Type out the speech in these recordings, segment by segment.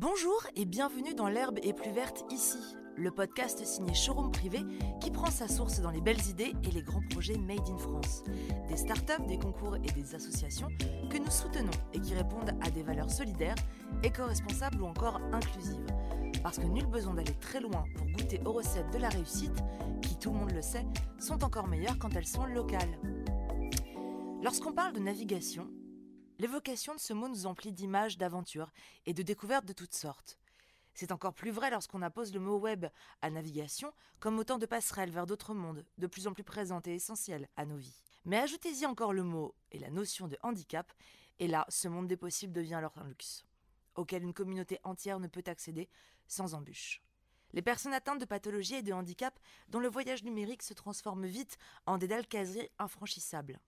Bonjour et bienvenue dans L'herbe est plus verte ici, le podcast signé Showroom Privé qui prend sa source dans les belles idées et les grands projets made in France. Des startups, des concours et des associations que nous soutenons et qui répondent à des valeurs solidaires, éco-responsables ou encore inclusives. Parce que nul besoin d'aller très loin pour goûter aux recettes de la réussite, qui, tout le monde le sait, sont encore meilleures quand elles sont locales. Lorsqu'on parle de navigation, l'évocation de ce mot nous emplit d'images, d'aventures et de découvertes de toutes sortes. C'est encore plus vrai lorsqu'on appose le mot web à navigation comme autant de passerelles vers d'autres mondes, de plus en plus présentes et essentielles à nos vies. Mais ajoutez-y encore le mot et la notion de handicap, et là, ce monde des possibles devient alors un luxe, auquel une communauté entière ne peut accéder sans embûche. Les personnes atteintes de pathologies et de handicap dont le voyage numérique se transforme vite en des dalles casiers infranchissables.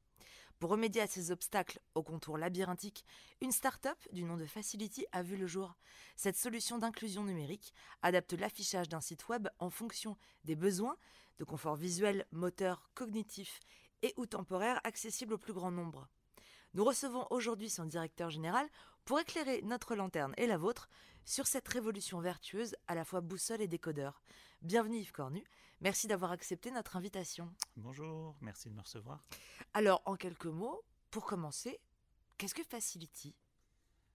Pour remédier à ces obstacles au contour labyrinthique, une start-up du nom de Facility a vu le jour. Cette solution d'inclusion numérique adapte l'affichage d'un site web en fonction des besoins de confort visuel, moteur, cognitif et ou temporaire accessible au plus grand nombre. Nous recevons aujourd'hui son directeur général pour éclairer notre lanterne et la vôtre sur cette révolution vertueuse à la fois boussole et décodeur. Bienvenue Yves Cornu, merci d'avoir accepté notre invitation. Bonjour, merci de me recevoir. Alors en quelques mots, pour commencer, qu'est-ce que Facility?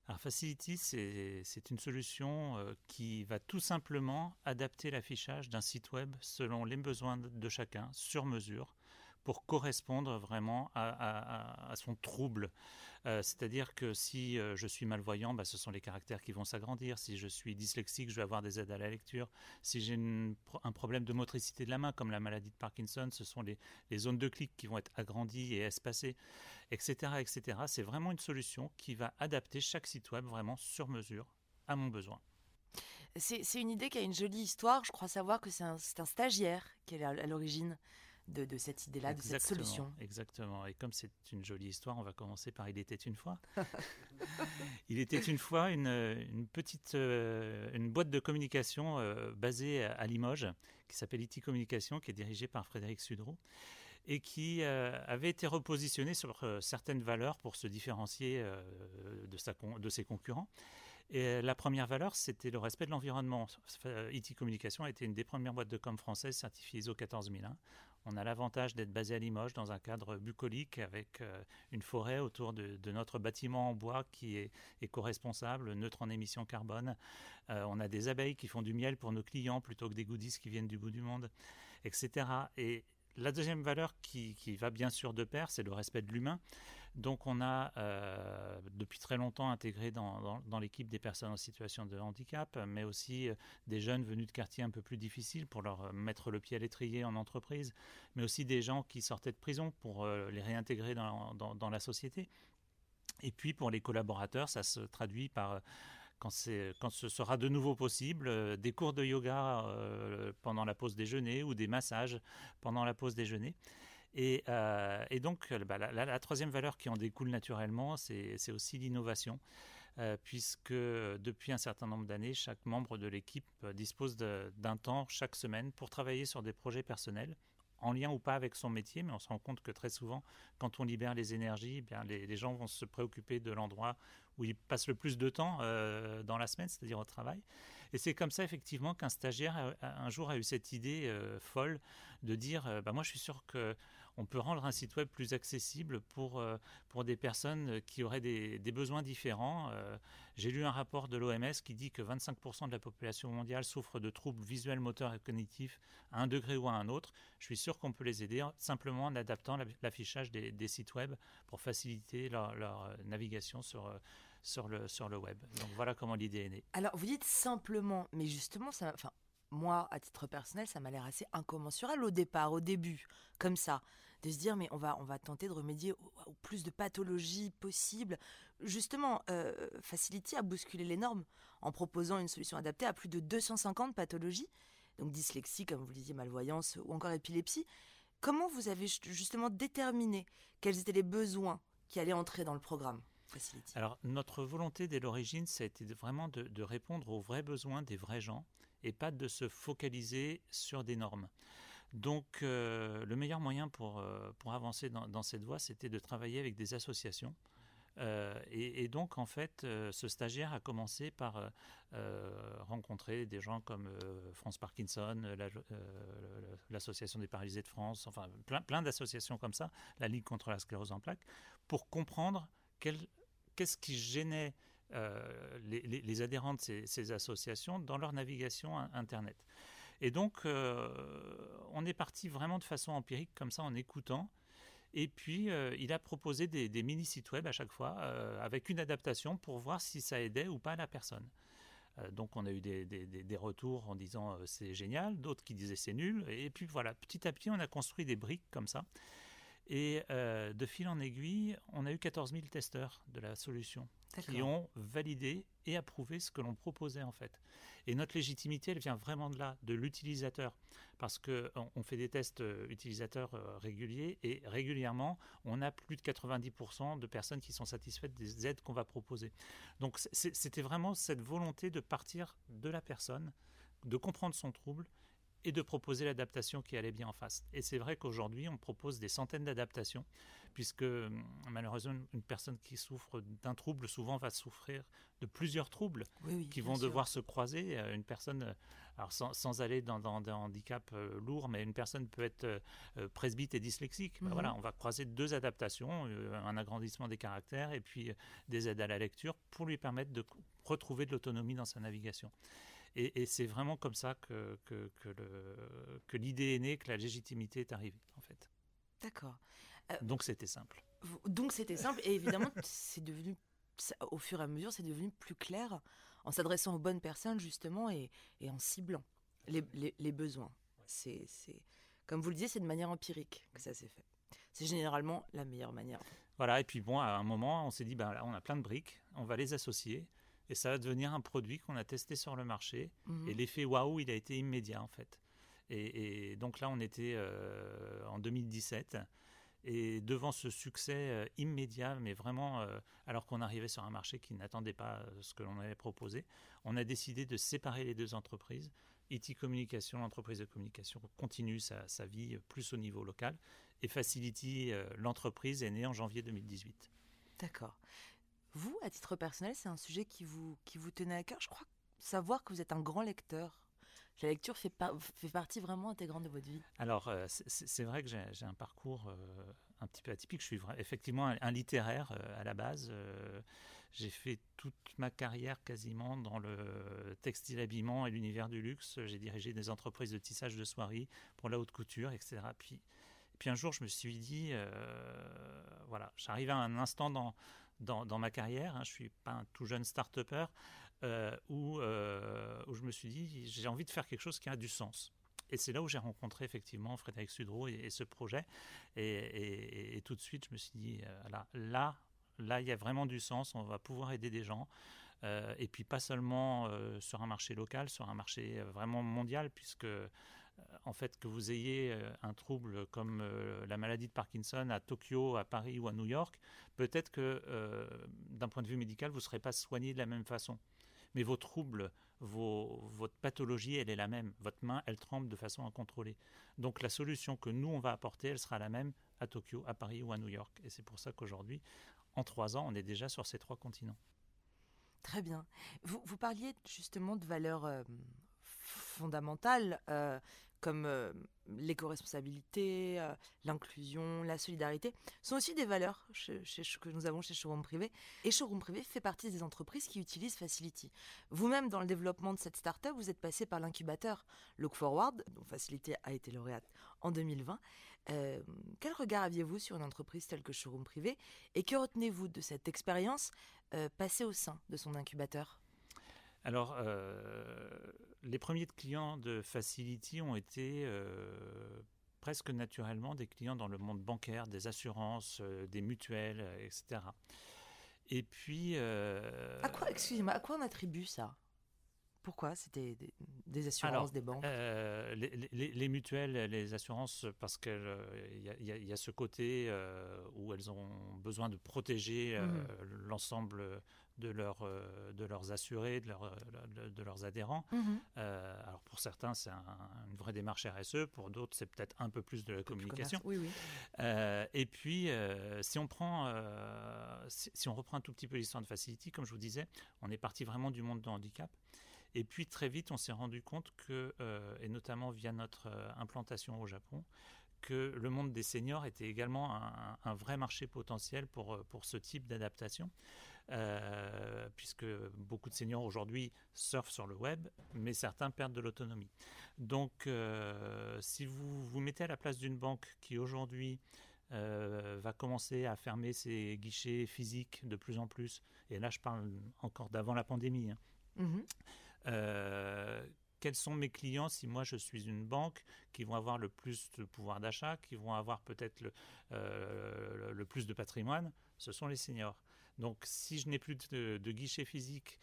Alors Facility, c'est une solution euh, qui va tout simplement adapter l'affichage d'un site web selon les besoins de chacun, sur mesure, pour correspondre vraiment à, son trouble. Euh, c'est-à-dire que si euh, je suis malvoyant, bah, ce sont les caractères qui vont s'agrandir. Si je suis dyslexique, je vais avoir des aides à la lecture. Si j'ai un problème de motricité de la main, comme la maladie de Parkinson, ce sont les, zones de clic qui vont être agrandies et espacées, etc. etc. C'est vraiment une solution qui va adapter chaque site web vraiment sur mesure à mon besoin. C'est une idée qui a une jolie histoire. Je crois savoir que c'est un, un, stagiaire qui est à l'origine de, cette idée-là, de cette solution. Exactement. Et comme c'est une jolie histoire, on va commencer par Il était une fois. Il était une fois une, petite euh, une boîte de communication euh, basée à, Limoges qui s'appelle IT Communication, qui est dirigée par Frédéric Sudreau et qui euh, avait été repositionnée sur certaines valeurs pour se différencier de, sa, de ses concurrents. Et la première valeur, c'était le respect de l'environnement. IT Communication a été une des premières boîtes de com françaises certifiées ISO 14001. On a l'avantage d'être basé à Limoges dans un cadre bucolique avec euh, une forêt autour de, notre bâtiment en bois qui est éco-responsable, neutre en émissions carbone. Euh, on a des abeilles qui font du miel pour nos clients plutôt que des goodies qui viennent du bout du monde, etc. Et la deuxième valeur qui, va bien sûr de pair, c'est le respect de l'humain. Donc on a euh, depuis très longtemps intégré dans, l'équipe des personnes en situation de handicap, mais aussi euh, des jeunes venus de quartiers un peu plus difficiles pour leur mettre le pied à l'étrier en entreprise, mais aussi des gens qui sortaient de prison pour euh, les réintégrer dans, la société. Et puis pour les collaborateurs, ça se traduit par quand, ce sera de nouveau possible, euh, des cours de yoga euh, pendant la pause déjeuner ou des massages pendant la pause déjeuner. Et, euh, donc, bah, la, troisième valeur qui en découle naturellement, c'est aussi l'innovation, puisque depuis un certain nombre d'années, chaque membre de l'équipe dispose d'un temps chaque semaine pour travailler sur des projets personnels en lien ou pas avec son métier, mais on se rend compte que très souvent, quand on libère les énergies, eh bien les, gens vont se préoccuper de l'endroit où ils passent le plus de temps euh, dans la semaine, c'est-à-dire au travail. Et c'est comme ça, effectivement, qu'un stagiaire, un jour, a eu cette idée euh, folle de dire euh, bah, Moi, je suis sûr qu'on peut rendre un site web plus accessible pour, pour des personnes qui auraient des, besoins différents. J'ai lu un rapport de l'OMS qui dit que 25% de la population mondiale souffre de troubles visuels, moteurs et cognitifs à un degré ou à un autre. Je suis sûr qu'on peut les aider simplement en adaptant l'affichage des, sites web pour faciliter leur navigation sur sur le, sur le web. Donc voilà comment l'idée est née. Alors vous dites simplement, mais justement, ça, enfin, moi, à titre personnel, ça m'a l'air assez incommensurable au départ, au début, comme ça, de se dire, mais on va, on va tenter de remédier au, plus de pathologies possibles. Justement, euh, Facility a bousculé les normes en proposant une solution adaptée à plus de 250 pathologies, donc dyslexie, comme vous le disiez, malvoyance ou encore épilepsie. Comment vous avez justement déterminé quels étaient les besoins qui allaient entrer dans le programme? Alors, notre volonté dès l'origine, ça a été vraiment de, répondre aux vrais besoins des vrais gens et pas de se focaliser sur des normes. Donc, euh, le meilleur moyen pour, euh, pour avancer dans, cette voie, c'était de travailler avec des associations et, donc, en fait, ce stagiaire a commencé par rencontrer des gens comme France Parkinson, l'Association des paralysés de France, enfin plein, plein d'associations comme ça, la Ligue contre la sclérose en plaques, pour comprendre qu'est-ce qui gênait euh, les, adhérents de ces, associations dans leur navigation Internet. Et donc, euh, on est parti vraiment de façon empirique, comme ça, en écoutant. Et puis, euh, il a proposé des, mini-sites web à chaque fois, avec une adaptation pour voir si ça aidait ou pas la personne. donc, on a eu des, des retours en disant c'est génial, d'autres qui disaient c'est nul. Et puis, voilà, petit à petit, on a construit des briques comme ça. Et de fil en aiguille, on a eu 14 000 testeurs de la solution qui ont validé et approuvé ce que l'on proposait en fait. Et notre légitimité, elle vient vraiment de là, de l'utilisateur, parce que on fait des tests euh, utilisateurs euh, réguliers et régulièrement, on a plus de 90% de personnes qui sont satisfaites des aides qu'on va proposer. Donc c'était vraiment cette volonté de partir de la personne, de comprendre son trouble et de proposer l'adaptation qui allait bien en face. Et c'est vrai qu'aujourd'hui, on propose des centaines d'adaptations, puisque hum, malheureusement, une personne qui souffre d'un trouble souvent va souffrir de plusieurs troubles qui vont devoir se croiser. Euh, une personne, euh, alors sans, aller dans, des handicaps euh, lourds, mais une personne peut être presbyte et dyslexique. Ben voilà, mhm. on va croiser deux adaptations, un agrandissement des caractères et puis des aides à la lecture pour lui permettre de retrouver de l'autonomie dans sa navigation. Et, c'est vraiment comme ça que, que, que l'idée est née, que la légitimité est arrivée, en fait. D'accord. Euh, donc c'était simple. Donc c'était simple, et évidemment, c'est devenu, au fur et à mesure, c'est devenu plus clair en s'adressant aux bonnes personnes, justement, et, et en ciblant les, les, les besoins. C'est, comme vous le disiez, c'est de manière empirique que ça s'est fait. C'est généralement la meilleure manière. Voilà, et puis bon, à un moment, on s'est dit, ben là, on a plein de briques, on va les associer et ça va devenir un produit qu'on a testé sur le marché. Mhm. Et l'effet waouh, il a été immédiat en fait. Et, donc là, on était euh, en 2017. Et devant ce succès euh, immédiat, mais vraiment, euh, alors qu'on arrivait sur un marché qui n'attendait pas ce que l'on avait proposé, on a décidé de séparer les deux entreprises. IT Communication, l'entreprise de communication, continue sa, sa, vie plus au niveau local. Et Facility, l'entreprise, est née en janvier 2018. D'accord. Vous, à titre personnel, c'est un sujet qui vous, qui vous tenait à cœur. Je crois savoir que vous êtes un grand lecteur. La lecture fait, fait partie vraiment intégrante de votre vie. Alors, euh, c'est vrai que j'ai un parcours euh, un petit peu atypique. Je suis effectivement un, littéraire euh, à la base. j'ai fait toute ma carrière quasiment dans le textile habillement et l'univers du luxe. J'ai dirigé des entreprises de tissage de soieries pour la haute couture, etc. Puis, puis un jour, je me suis dit, voilà, j'arrive à un instant dans, dans, ma carrière. Hein, je suis pas un tout jeune start-upper euh, où, euh, où je me suis dit j'ai envie de faire quelque chose qui a du sens. Et c'est là où j'ai rencontré effectivement Frédéric Sudreau et, ce projet. Et, tout de suite, je me suis dit euh, là, là, il y a vraiment du sens. On va pouvoir aider des gens. et puis pas seulement sur un marché local, sur un marché vraiment mondial, puisque en fait, que vous ayez euh, un trouble comme euh, la maladie de Parkinson à Tokyo, à Paris ou à New York, peut-être que euh, d'un point de vue médical, vous ne serez pas soigné de la même façon. Mais vos troubles, votre pathologie, elle est la même. Votre main, elle tremble de façon incontrôlée. Donc la solution que nous, on va apporter, elle sera la même à Tokyo, à Paris ou à New York. Et c'est pour ça qu'aujourd'hui, en trois ans, on est déjà sur ces trois continents. Très bien. Vous parliez justement de valeurs fondamentales comme euh, l'éco-responsabilité, euh, l'inclusion, la solidarité, sont aussi des valeurs que nous avons chez Showroom Privé. Et Showroom Privé fait partie des entreprises qui utilisent Facility. Vous-même, dans le développement de cette start-up, vous êtes passé par l'incubateur Look Forward, dont Facility a été lauréate en 2020. Euh, quel regard aviez-vous sur une entreprise telle que Showroom Privé et que retenez-vous de cette expérience passée au sein de son incubateur? Alors, les premiers clients de Facility ont été euh, presque naturellement des clients dans le monde bancaire, des assurances, euh, des mutuelles, euh, etc. Et puis. à quoi, excusez-moi, à quoi on attribue ça? Pourquoi? C'était des, assurances, des banques? euh, les, mutuelles, les assurances, parce qu'il y, y, a ce côté où elles ont besoin de protéger mmh. l'ensemble de, leur, de leurs assurés, de, leur, de, leurs adhérents. Mmh. alors pour certains, c'est une vraie démarche RSE, pour d'autres, c'est peut-être un peu plus de la communication. Oui, oui. et puis, si, on prend, si, si, on reprend un tout petit peu l'histoire de Facility, comme je vous disais, on est parti vraiment du monde de handicap. Et puis très vite, on s'est rendu compte que, euh, et notamment via notre euh, implantation au Japon, que le monde des seniors était également un, vrai marché potentiel pour, euh, pour ce type d'adaptation, puisque beaucoup de seniors aujourd'hui surfent sur le web, mais certains perdent de l'autonomie. Donc, si vous vous mettez à la place d'une banque qui aujourd'hui va commencer à fermer ses guichets physiques de plus en plus, et là je parle encore d'avant la pandémie, hein, mmh euh, quels sont mes clients si moi je suis une banque qui vont avoir le plus de pouvoir d'achat, qui vont avoir peut-être le, euh, plus de patrimoine? Ce sont les seniors. Donc si je n'ai plus de, guichet physique,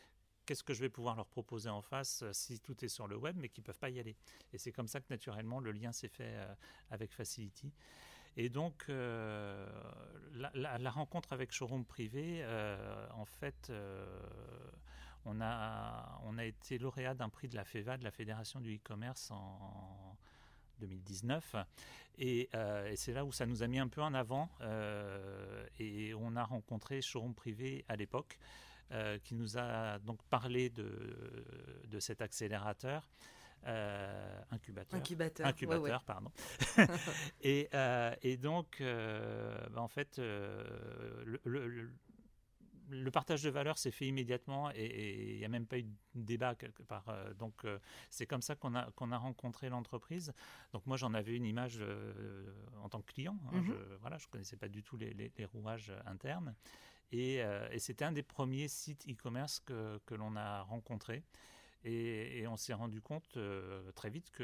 qu'est-ce que je vais pouvoir leur proposer en face euh, si tout est sur le web mais qu'ils ne peuvent pas y aller? Et c'est comme ça que naturellement le lien s'est fait avec Facility. Et donc, la, rencontre avec Showroom Privé, en fait, on a, on a été lauréat d'un prix de la FEVA, de la Fédération du e-commerce en 2019. Euh, et, c'est là où ça nous a mis un peu en avant. Euh, et on a rencontré Showroom Privé à l'époque, euh, qui nous a donc parlé de, de cet accélérateur. incubateur. Incubateur, incubateur pardon. et, et, donc, bah, en fait, le, le partage de valeur s'est fait immédiatement et il n'y a même pas eu de débat quelque part. Euh, donc euh, c'est comme ça qu'on a, qu'on a rencontré l'entreprise. Donc moi j'en avais une image euh, en tant que client. Hein. Mhm. je, voilà, je connaissais pas du tout les, les, rouages internes. Et, et c'était un des premiers sites e-commerce que, que l'on a rencontré. Et, et, on s'est rendu compte très vite que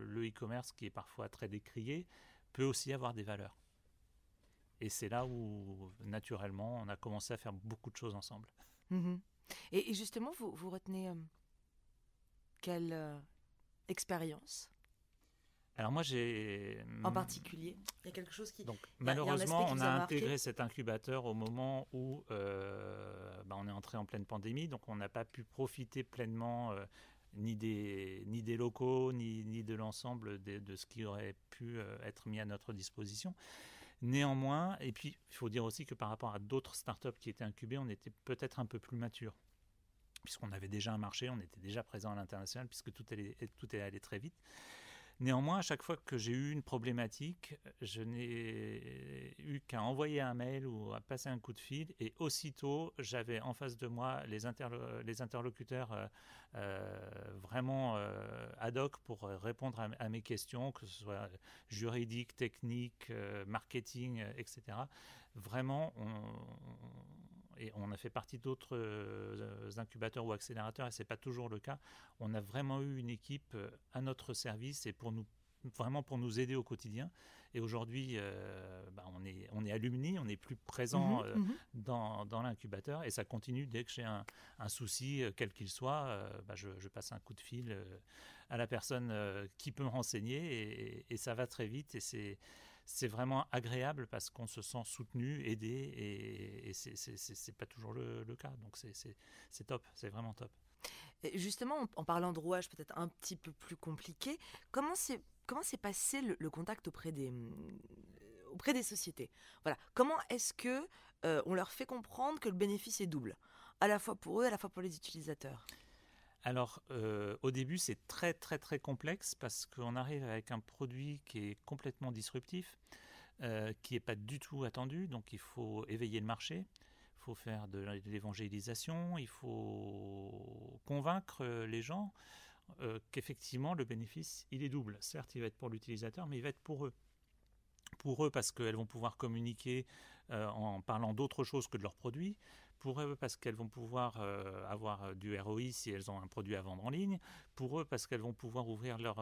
le e-commerce, qui est parfois très décrié, peut aussi avoir des valeurs. Et c'est là où, naturellement, on a commencé à faire beaucoup de choses ensemble. Mhm. Et, justement, vous, vous retenez euh, quelle euh, expérience? Alors moi j'ai... En hmm, particulier, il y a quelque chose qui... Donc malheureusement on a, intégré cet incubateur au moment où euh, bah, on est entré en pleine pandémie, donc on n'a pas pu profiter pleinement ni, des, ni des locaux, ni, ni de l'ensemble de, de, ce qui aurait pu être mis à notre disposition. Néanmoins, et puis il faut dire aussi que par rapport à d'autres startups qui étaient incubées, on était peut-être un peu plus mature puisqu'on avait déjà un marché, on était déjà présent à l'international, puisque tout, tout est allé très vite. Néanmoins, à chaque fois que j'ai eu une problématique, je n'ai eu qu'à envoyer un mail ou à passer un coup de fil et aussitôt, j'avais en face de moi les, interlocuteurs euh, euh, vraiment euh, ad hoc pour répondre à, mes questions, que ce soit juridique, technique, marketing, etc. Vraiment, et on a fait partie d'autres euh, incubateurs ou accélérateurs, et ce n'est pas toujours le cas. On a vraiment eu une équipe euh, à notre service et pour nous vraiment pour nous aider au quotidien. Et aujourd'hui, euh, bah, on, est, on est alumni, on est plus présent mhm, mhm. dans, dans l'incubateur et ça continue dès que j'ai un, un, souci, quel qu'il soit, bah, je, je, passe un coup de fil à la personne qui peut me renseigner et, et ça va très vite et c'est c'est vraiment agréable parce qu'on se sent soutenu, aidé, et, et c'est pas toujours le, cas. Donc c'est top, c'est vraiment top. justement, en, parlant de rouage peut-être un petit peu plus compliqué, comment s'est passé le, contact auprès des auprès des sociétés? Voilà, comment est-ce que euh, on leur fait comprendre que le bénéfice est double, à la fois pour eux, à la fois pour les utilisateurs? Alors, euh, au début, c'est très très très complexe parce qu'on arrive avec un produit qui est complètement disruptif, euh, qui n'est pas du tout attendu, donc il faut éveiller le marché, il faut faire de l'évangélisation, il faut convaincre les gens euh, qu'effectivement le bénéfice, il est double. Certes, il va être pour l'utilisateur, mais il va être pour eux. Pour eux parce qu'elles vont pouvoir communiquer en parlant d'autre chose que de leurs produits, pour eux parce qu'elles vont pouvoir euh, avoir euh, du ROI si elles ont un produit à vendre en ligne, pour eux parce qu'elles vont pouvoir ouvrir leur,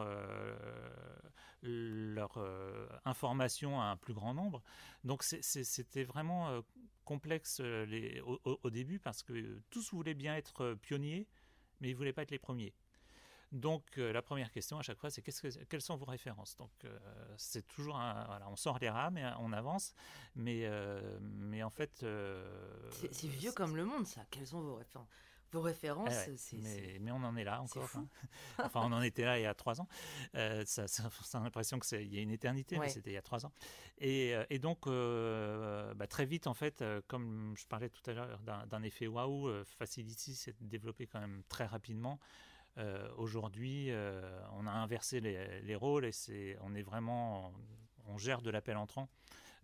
euh, information à un plus grand nombre. Donc c'était vraiment complexe au, au, début parce que tous voulaient bien être pionniers, mais ils ne voulaient pas être les premiers. Donc euh, la première question à chaque fois, c'est quelles sont vos références? Donc euh, c'est toujours, voilà, on sort les rames et on avance, mais, euh, mais en fait... c'est vieux comme le monde ça, quelles sont vos références vos références, eh c'est, mais, on en est là encore. Hein. enfin, on en était là il y a trois ans. ça, ça, a l'impression qu'il y a une éternité, mais c'était il y a trois ans. Et, et donc, bah, très vite, en fait, comme je parlais tout à l'heure d'un, effet waouh, Facility s'est développé quand même très rapidement. Euh, aujourd'hui, euh, on a inversé les, rôles et on est vraiment, on gère de l'appel entrant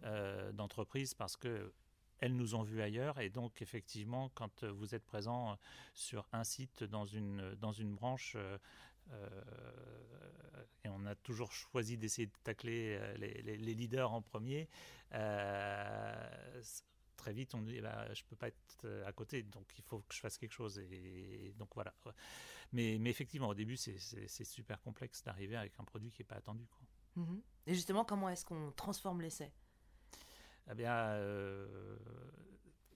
euh, d'entreprise parce que elles nous ont vus ailleurs et donc effectivement, quand vous êtes présent sur un site dans une dans une branche. et on a toujours choisi d'essayer de tacler les, leaders en premier très vite, on dit bah, je ne peux pas être à côté, donc il faut que je fasse quelque chose. Et, donc voilà. Mais, mais effectivement, au début, c'est super complexe d'arriver avec un produit qui n'est pas attendu. Quoi. Mhm. Et justement, comment est-ce qu'on transforme l'essai? Eh bien, euh,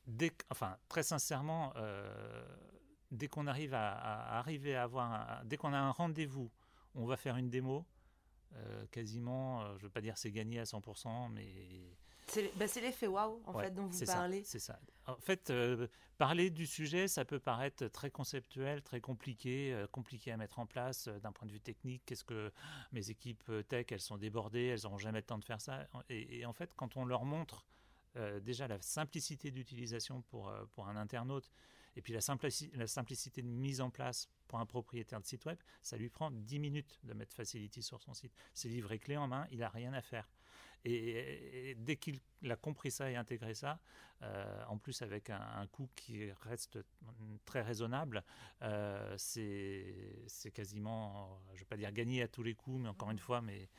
dès, enfin, très sincèrement, euh, dès qu'on arrive à, arriver à avoir, dès qu'on a un rendez-vous, on va faire une démo. Euh, quasiment, je ne veux pas dire c'est gagné à 100%, mais bah, c'est l'effet waouh, en fait, dont vous parlez. C'est ça. En fait, euh, parler du sujet, ça peut paraître très conceptuel, très compliqué, euh, compliqué à mettre en place euh, d'un point de vue technique. Qu'est-ce que mes équipes tech, elles sont débordées, elles n'auront jamais le temps de faire ça. Et, en fait, quand on leur montre déjà la simplicité d'utilisation pour, pour un internaute, et puis la, la simplicité de mise en place pour un propriétaire de site web, ça lui prend 10 minutes de mettre Facility sur son site. C'est livré clé en main, il n'a rien à faire. Et, dès qu'il a compris ça et intégré ça, euh, en plus avec un, coût qui reste très raisonnable, euh, c'est quasiment, je ne vais pas dire gagné à tous les coups, mais encore une fois, mais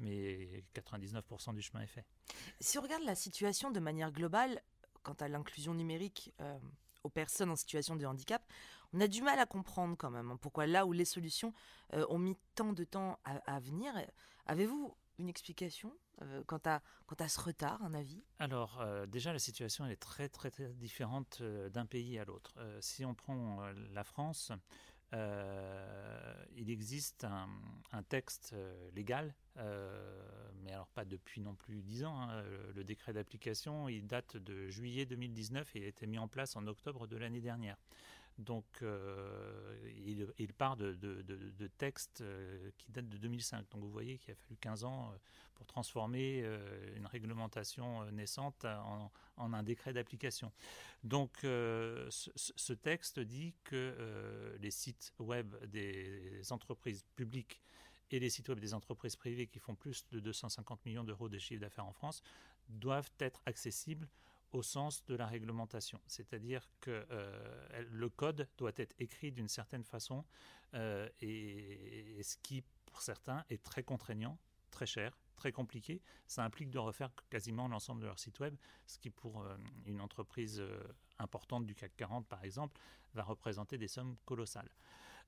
mais 99% du chemin est fait. Si on regarde la situation de manière globale, quant à l'inclusion numérique euh, aux personnes en situation de handicap, on a du mal à comprendre quand même hein, pourquoi là où les solutions ont mis tant de temps à, à venir, avez-vous une explication? Euh, quant, à, ce retard, un avis? Alors, euh, déjà, la situation est très, très, très différente euh, d'un pays à l'autre. si on prend la France, il existe un, texte légal, mais alors pas depuis non plus dix ans. Hein, le, décret d'application, il date de juillet 2019 et il a été mis en place en octobre de l'année dernière. Donc, il, il, part de, textes qui datent de 2005. Donc, vous voyez qu'il a fallu 15 ans pour transformer euh, une réglementation euh, naissante en, un décret d'application. Donc euh, ce, texte dit que les sites web des entreprises publiques et les sites web des entreprises privées qui font plus de 250 millions d'euros de chiffre d'affaires en France doivent être accessibles au sens de la réglementation. C'est-à-dire que le code doit être écrit d'une certaine façon et, ce qui, pour certains, est très contraignant, très cher très compliqué. Ça implique de refaire quasiment l'ensemble de leur site web, ce qui pour euh, une entreprise euh, importante du CAC 40 par exemple va représenter des sommes colossales.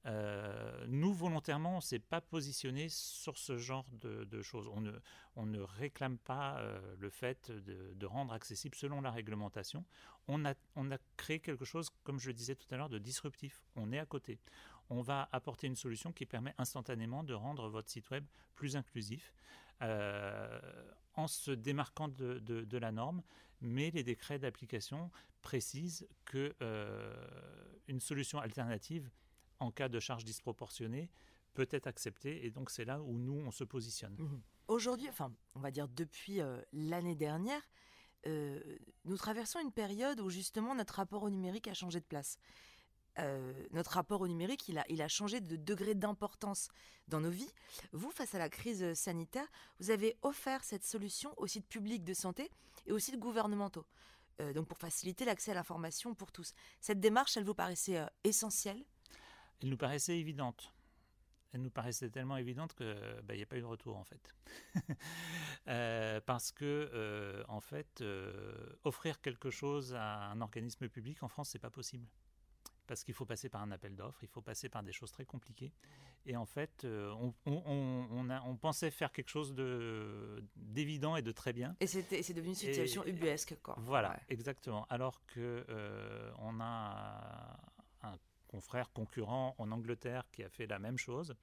Euh, nous, volontairement, on ne s'est pas positionné sur ce genre de, choses. On ne, on ne, réclame pas le fait de, de, rendre accessible selon la réglementation. On a, on a créé quelque chose, comme je le disais tout à l'heure, de disruptif. On est à côté. On va apporter une solution qui permet instantanément de rendre votre site web plus inclusif. Euh, en se démarquant de, la norme, mais les décrets d'application précisent que euh, une solution alternative en cas de charge disproportionnée peut être acceptée et donc c'est là où nous on se positionne. Mmh. Aujourd'hui, enfin on va dire depuis euh, l'année dernière, nous traversons une période où justement notre rapport au numérique a changé de place. Euh, notre rapport au numérique, il a, il a changé de degré d'importance dans nos vies. Vous, face à la crise sanitaire, vous avez offert cette solution aux sites publics de santé et aux sites gouvernementaux. Euh, donc pour faciliter l'accès à l'information pour tous. Cette démarche, elle vous paraissait euh, essentielle Elle nous paraissait évidente. Elle nous paraissait tellement évidente qu'il bah, n'y a pas eu de retour en fait. parce que en fait, offrir quelque chose à un organisme public en France, c'est pas possible parce qu'il faut passer par un appel d'offres, il faut passer par des choses très compliquées. Et en fait, euh, on, pensait faire quelque chose d'évident et de très bien. Et c'est devenu une situation ubuesque, quoi. Voilà, exactement. Alors que euh, on a confrère concurrent en Angleterre qui a fait la même chose.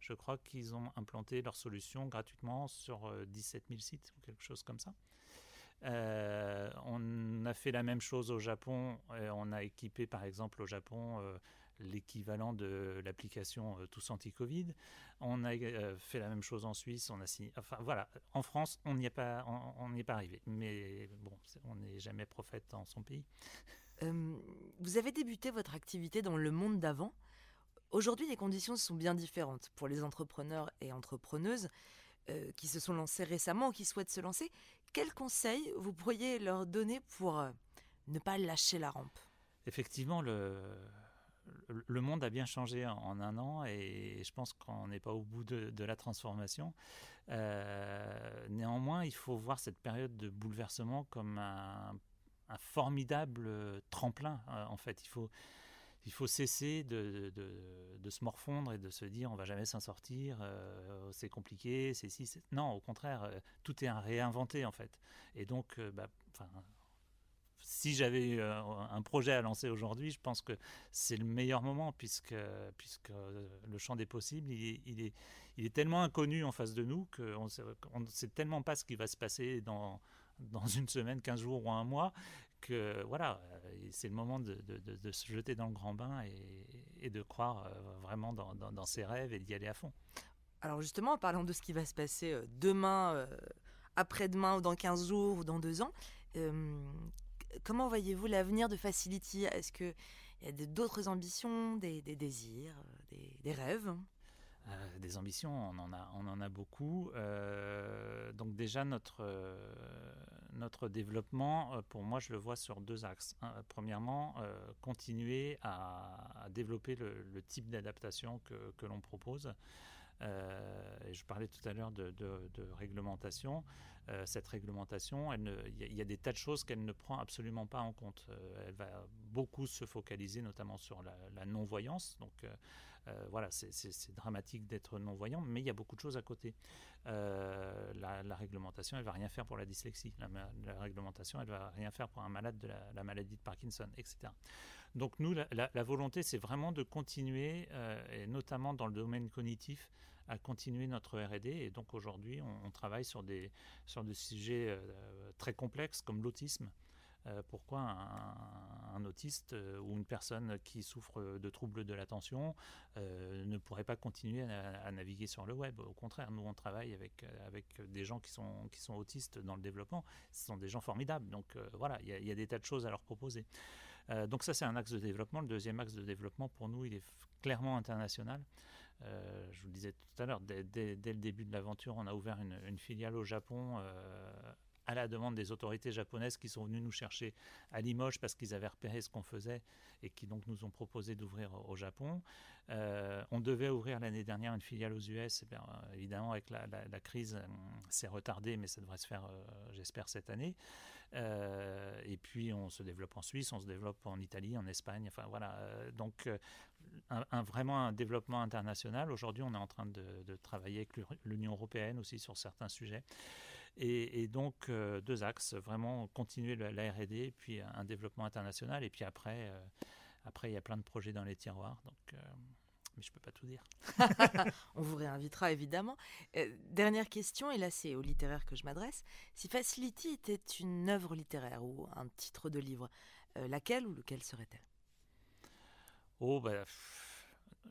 Je crois qu'ils ont implanté leur solution gratuitement sur 17 000 sites ou quelque chose comme ça. on a fait la même chose au Japon. on a équipé par exemple au Japon l'équivalent de l'application euh, Tous Anti-Covid. On a euh, fait la même chose en Suisse. Enfin voilà, en France, on n'y est pas, est pas arrivé. Mais bon, on n'est jamais prophète dans son pays. Euh, vous avez débuté votre activité dans le monde d'avant. Aujourd'hui, les conditions sont bien différentes pour les entrepreneurs et entrepreneuses qui se sont lancés récemment ou qui souhaitent se lancer. Quels conseils vous pourriez leur donner pour ne pas lâcher la rampe? Effectivement, le, monde a bien changé en, un an et je pense qu'on n'est pas au bout de, la transformation. Euh, néanmoins, il faut voir cette période de bouleversement comme un, formidable tremplin. Euh, en fait, il faut, il faut cesser de, se morfondre et de se dire on va jamais s'en sortir, euh, c'est compliqué, c'est si. Non, au contraire, tout est à réinventer en fait. Et donc, bah, si j'avais euh, un projet à lancer aujourd'hui, je pense que c'est le meilleur moment puisque, puisque le champ des possibles, il est, il est, tellement inconnu en face de nous qu'on ne sait tellement pas ce qui va se passer dans, dans une semaine, 15 jours ou un mois que voilà, euh, c'est le moment de, se jeter dans le grand bain et, de croire euh, vraiment dans, dans, ses rêves et d'y aller à fond. Alors justement, en parlant de ce qui va se passer demain, après-demain ou dans 15 jours ou dans deux ans, comment voyez-vous l'avenir de Facility? Est-ce qu'il y a d'autres ambitions, des, désirs, des, rêves? Euh, des ambitions, on en a, on en a beaucoup. Euh, donc déjà notre euh, notre développement, pour moi, je le vois sur deux axes. premièrement, continuer à, développer le, type d'adaptation que, l'on propose. et je parlais tout à l'heure de, réglementation. Cette réglementation, il y, a des tas de choses qu'elle ne prend absolument pas en compte. Elle va beaucoup se focaliser notamment sur la, non-voyance. Donc voilà, c'est dramatique d'être non-voyant, mais il y a beaucoup de choses à côté. La, réglementation, elle va rien faire pour la dyslexie. La, réglementation, elle va rien faire pour un malade de la, maladie de Parkinson, etc. Donc nous, la, volonté, c'est vraiment de continuer, et notamment dans le domaine cognitif, à continuer notre R&D. Et donc aujourd'hui, on, travaille sur des, sur des sujets euh, très complexes comme l'autisme. Euh, pourquoi un, autiste euh, ou une personne qui souffre de troubles de l'attention ne pourrait pas continuer à, naviguer sur le web? Au contraire, nous on travaille avec, avec des gens qui sont, qui sont autistes dans le développement. Ce sont des gens formidables. Donc voilà, il y, a des tas de choses à leur proposer. donc ça c'est un axe de développement. Le deuxième axe de développement pour nous, il est clairement international. Euh, je vous le disais tout à l'heure, dès, le début de l'aventure, on a ouvert une, filiale au Japon euh, à la demande des autorités japonaises qui sont venues nous chercher à Limoges parce qu'ils avaient repéré ce qu'on faisait et qui donc nous ont proposé d'ouvrir au Japon. Euh, on devait ouvrir l'année dernière une filiale aux US. Eh évidemment, avec la, crise, c'est retardé, mais ça devrait se faire, j'espère, cette année. et puis, on se développe en Suisse, on se développe en Italie, en Espagne. Enfin, voilà. donc, vraiment un développement international. Aujourd'hui, on est en train de, travailler avec l'Union européenne aussi sur certains sujets. Et, donc, euh, deux axes, vraiment continuer la, R&D, puis un développement international. Et puis après, euh, après, il y a plein de projets dans les tiroirs. Donc, euh, mais je ne peux pas tout dire. on vous réinvitera évidemment. dernière question, et là c'est au littéraire que je m'adresse. Si Facility était une œuvre littéraire ou un titre de livre, laquelle ou lequel serait-elle? Oh, bah,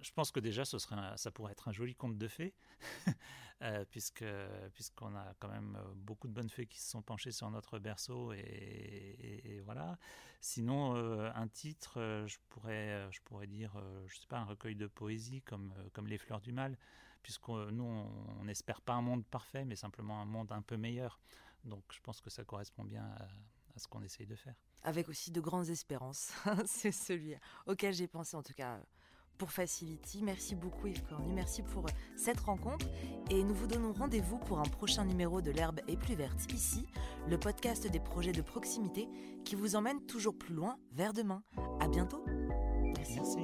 je pense que déjà, ça pourrait être un joli conte de fées, euh, puisque puisqu'on a quand même euh, beaucoup de bonnes fées qui se sont penchées sur notre berceau et, voilà. Sinon, euh, un titre, je pourrais je pourrais dire, je sais pas, un recueil de poésie comme comme Les Fleurs du Mal, puisque nous on n'espère pas un monde parfait, mais simplement un monde un peu meilleur. Donc, je pense que ça correspond bien à ce qu'on essaye de faire avec aussi de grandes espérances. c'est celui auquel j'ai pensé en tout cas pour Facility. Merci beaucoup Yves Cornu, merci pour cette rencontre et nous vous donnons rendez-vous pour un prochain numéro de L'herbe est plus verte ici, le podcast des projets de proximité qui vous emmène toujours plus loin vers demain. À bientôt. Merci.